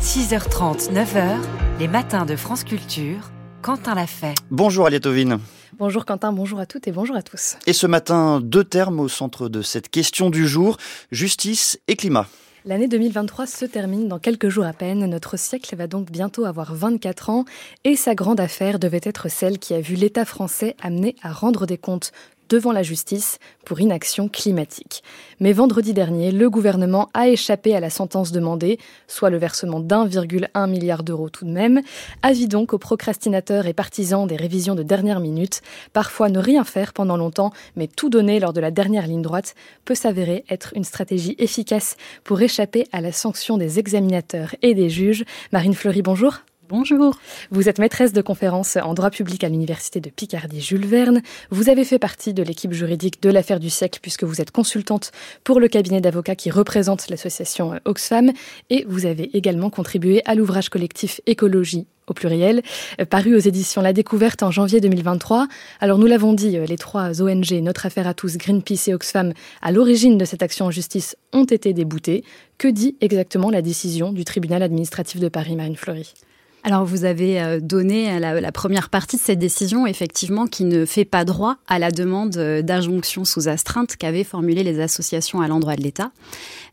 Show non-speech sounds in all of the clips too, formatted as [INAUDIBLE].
6h30, 9h, les matins de France Culture. Quentin l'a fait. Bonjour Aliatovine. Bonjour Quentin, bonjour à toutes et bonjour à tous. Et ce matin, deux termes au centre de cette question du jour, justice et climat. L'année 2023 se termine dans quelques jours à peine. Notre siècle va donc bientôt avoir 24 ans et sa grande affaire devait être celle qui a vu l'État français amené à rendre des comptes devant la justice pour inaction climatique. Mais vendredi dernier, le gouvernement a échappé à la sentence demandée, soit le versement d'1,1 milliard d'euros tout de même. Avis donc aux procrastinateurs et partisans des révisions de dernière minute. Parfois ne rien faire pendant longtemps, mais tout donner lors de la dernière ligne droite peut s'avérer être une stratégie efficace pour échapper à la sanction des examinateurs et des juges. Marine Fleury, bonjour. Bonjour. Vous êtes maîtresse de conférences en droit public à l'université de Picardie Jules Verne. Vous avez fait partie de l'équipe juridique de l'affaire du siècle puisque vous êtes consultante pour le cabinet d'avocats qui représente l'association Oxfam et vous avez également contribué à l'ouvrage collectif Écologie au pluriel, paru aux éditions La Découverte en janvier 2023. Alors nous l'avons dit, les trois ONG, Notre Affaire à tous, Greenpeace et Oxfam, à l'origine de cette action en justice, ont été déboutés. Que dit exactement la décision du tribunal administratif de Paris, Marine Fleury? Alors vous avez euh, donné la, la, première partie de cette décision, effectivement, qui ne fait pas droit à la demande euh, d'injonction sous astreinte qu'avaient formulée les associations à l'endroit de l'État.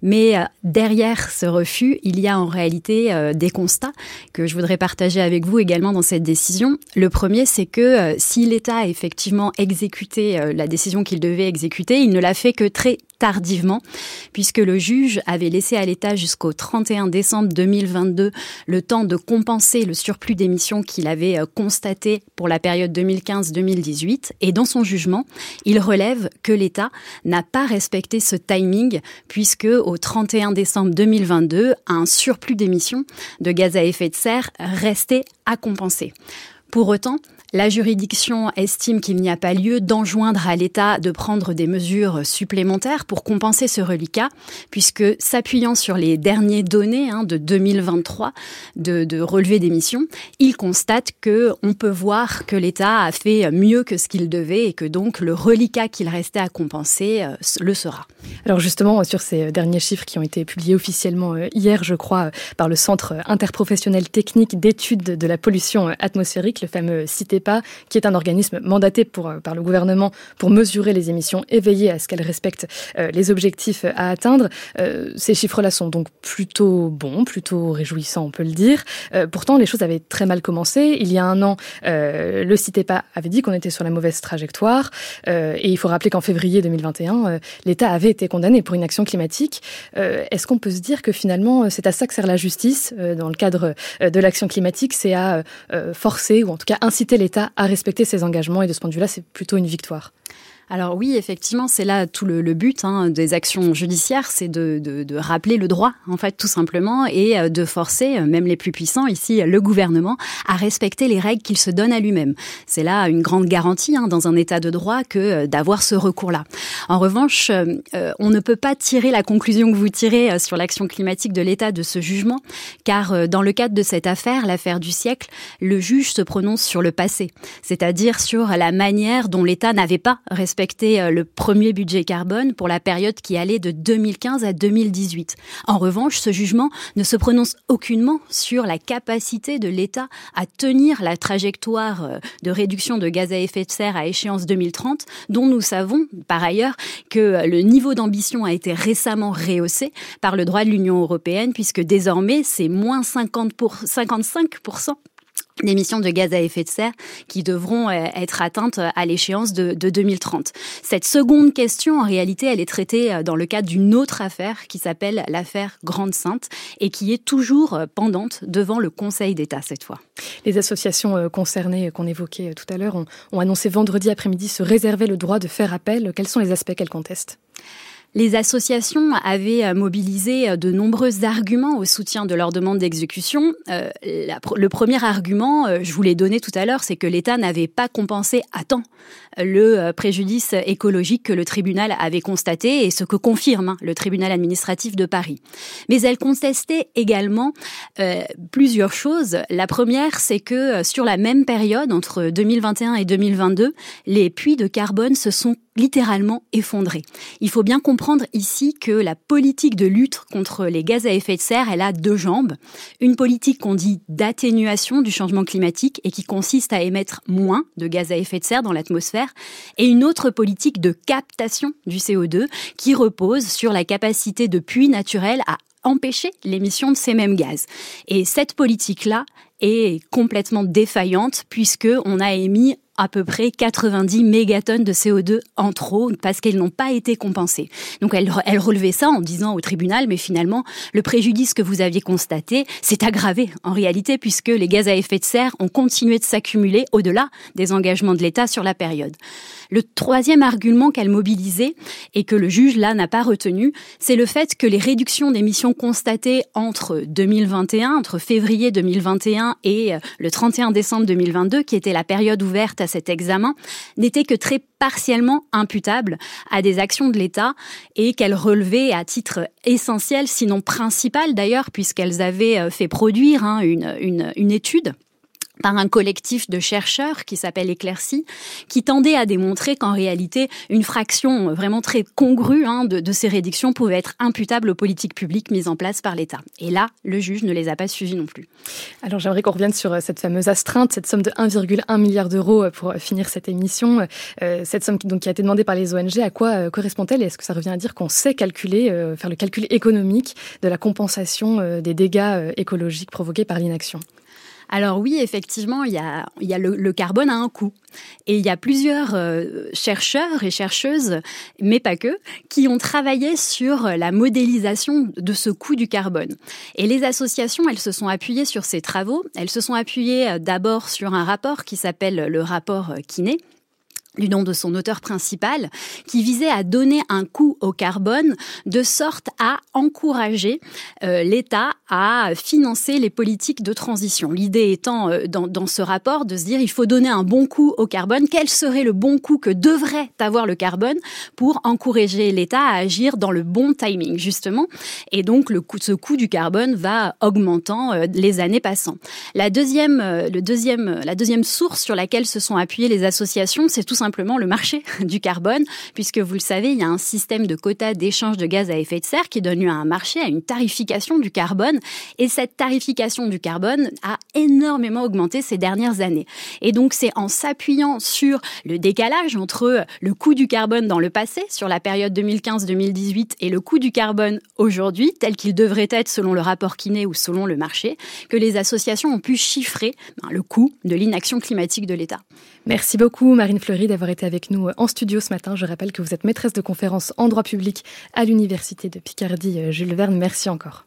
Mais euh, derrière ce refus, il y a en réalité des constats que je voudrais partager avec vous également dans cette décision. Le premier, c'est que si l'État a effectivement exécuté la décision qu'il devait exécuter, il ne l'a fait que très tardivement, puisque le juge avait laissé à l'État jusqu'au 31 décembre 2022 le temps de compenser le surplus d'émissions qu'il avait euh, constaté pour la période 2015-2018. Et dans son jugement, il relève que l'État n'a pas respecté ce timing, puisque au 31 décembre 2022, un surplus d'émissions de gaz à effet de serre restait à compenser. Pour autant, la juridiction estime qu'il n'y a pas lieu d'enjoindre à l'État de prendre des mesures supplémentaires pour compenser ce reliquat, puisque s'appuyant sur les dernières données hein, de 2023 de, relevé d'émissions, il constate que on peut voir que l'État a fait mieux que ce qu'il devait et que donc le reliquat qu'il restait à compenser euh, le sera. Alors justement, sur ces derniers chiffres qui ont été publiés officiellement euh, hier, je crois, par le Centre interprofessionnel technique d'études de la pollution atmosphérique, le fameux CITE pas, qui est un organisme mandaté euh, par le gouvernement pour mesurer les émissions et veiller à ce qu'elles respectent euh, les objectifs à atteindre. Euh, ces chiffres-là sont donc plutôt bons, plutôt réjouissants, on peut le dire. pourtant, les choses avaient très mal commencé. Il y a un an, le CITEPA avait dit qu'on était sur la mauvaise trajectoire. et il faut rappeler qu'en février 2021, l'État avait été condamné pour une action climatique. Est-ce qu'on peut se dire que finalement, c'est à ça que sert la justice dans le cadre de l'action climatique? C'est à forcer ou en tout cas inciter les l'État a respecté ses engagements et de ce point de vue-là, c'est plutôt une victoire. Alors oui, effectivement, c'est là tout le, le but hein, des actions judiciaires, c'est de, de, de, rappeler le droit, en fait, tout simplement, et euh, de forcer, euh, même les plus puissants, ici le gouvernement, à respecter les règles qu'il se donne à lui-même. C'est là une grande garantie hein, dans un État de droit que euh, d'avoir ce recours-là. En revanche, on ne peut pas tirer la conclusion que vous tirez sur l'action climatique de l'État de ce jugement, car dans le cadre de cette affaire, l'affaire du siècle, le juge se prononce sur le passé, c'est-à-dire sur la manière dont l'État n'avait pas respecté respecter euh, le premier budget carbone pour la période qui allait de 2015 à 2018. En revanche, ce jugement ne se prononce aucunement sur la capacité de l'État à tenir la trajectoire euh, de réduction de gaz à effet de serre à échéance 2030, dont nous savons par ailleurs que euh, le niveau d'ambition a été récemment rehaussé par le droit de l'Union européenne, puisque désormais c'est moins 50 pour, 55% d'émissions de gaz à effet de serre qui devront euh, être atteintes à l'échéance de, 2030. Cette seconde question, en réalité, elle est traitée euh, dans le cadre d'une autre affaire qui s'appelle l'affaire Grande Sainte et qui est toujours euh, pendante devant le Conseil d'État cette fois. Les associations concernées qu'on évoquait tout à l'heure ont annoncé vendredi après-midi se réserver le droit de faire appel. Quels sont les aspects qu'elles contestent? Les associations avaient euh, mobilisé euh, de nombreux arguments au soutien de leur demande d'exécution. Euh, le premier argument, je vous l'ai donné tout à l'heure, c'est que l'État n'avait pas compensé à temps le préjudice écologique que le tribunal avait constaté et ce que confirme hein, le tribunal administratif de Paris. Mais elle contestait également plusieurs choses. La première, c'est que sur la même période, entre 2021 et 2022, les puits de carbone se sont littéralement effondrés. Il faut bien comprendre ici que la politique de lutte contre les gaz à effet de serre, elle a deux jambes. Une politique qu'on dit d'atténuation du changement climatique et qui consiste à émettre moins de gaz à effet de serre dans l'atmosphère, et une autre politique de captation du CO2 qui repose sur la capacité de puits naturels à empêcher l'émission de ces mêmes gaz. Et cette politique-là est complètement défaillante puisque on a émis à peu près 90 mégatonnes de CO2 en trop parce qu'elles n'ont pas été compensées. Donc elle, elle relevait ça en disant au tribunal, mais finalement, le préjudice que vous aviez constaté s'est aggravé en réalité puisque les gaz à effet de serre ont continué de s'accumuler au-delà des engagements de l'État sur la période. Le troisième argument qu'elle mobilisait et que le juge là n'a pas retenu, c'est le fait que les réductions d'émissions constatées entre 2021, entre février 2021 et euh, le 31 décembre 2022, qui était la période ouverte à cet examen, n'étaient que très partiellement imputables à des actions de l'État et qu'elles relevaient à titre essentiel, sinon principal d'ailleurs, puisqu'elles avaient euh, fait produire hein, une, une étude par un collectif de chercheurs qui s'appelle Éclaircie, qui tendait à démontrer qu'en réalité, une fraction vraiment très congrue hein, de, ces réductions pouvait être imputable aux politiques publiques mises en place par l'État. Et là, le juge ne les a pas suivies non plus. Alors j'aimerais qu'on revienne sur euh, cette fameuse astreinte, cette somme de 1,1 milliard d'euros euh, pour finir cette émission. Euh, cette somme qui, donc, qui a été demandée par les ONG, à quoi correspond-elle? Est-ce que ça revient à dire qu'on sait calculer, faire le calcul économique de la compensation des dégâts écologiques provoqués par l'inaction? Alors oui, effectivement, il y a, il y a le, carbone a un coût. Et il y a plusieurs euh, chercheurs et chercheuses, mais pas que, qui ont travaillé sur la modélisation de ce coût du carbone. Et les associations, elles se sont appuyées sur ces travaux. Elles se sont appuyées euh, d'abord sur un rapport qui s'appelle le rapport Kiné, du nom de son auteur principal, qui visait à donner un coût au carbone de sorte à encourager euh, l'État à financer les politiques de transition. L'idée étant euh, dans, ce rapport de se dire il faut donner un bon coût au carbone. Quel serait le bon coût que devrait avoir le carbone pour encourager l'État à agir dans le bon timing justement? Et donc le coût, ce coût du carbone va augmentant euh, les années passant. La deuxième, le deuxième, la deuxième source sur laquelle se sont appuyées les associations, c'est tout simplement simplement le marché [LAUGHS] du carbone, puisque vous le savez, il y a un système de quotas d'échange de gaz à effet de serre qui donne lieu à un marché, à une tarification du carbone. Et cette tarification du carbone a énormément augmenté ces dernières années. Et donc, c'est en s'appuyant sur le décalage entre le coût du carbone dans le passé, sur la période 2015-2018, et le coût du carbone aujourd'hui, tel qu'il devrait être selon le rapport Kiné ou selon le marché, que les associations ont pu chiffrer ben, le coût de l'inaction climatique de l'État. Merci beaucoup, Marine Fleury, d'avoir été avec nous en studio ce matin. Je rappelle que vous êtes maîtresse de conférence en droit public à l'Université de Picardie. Jules Verne, merci encore.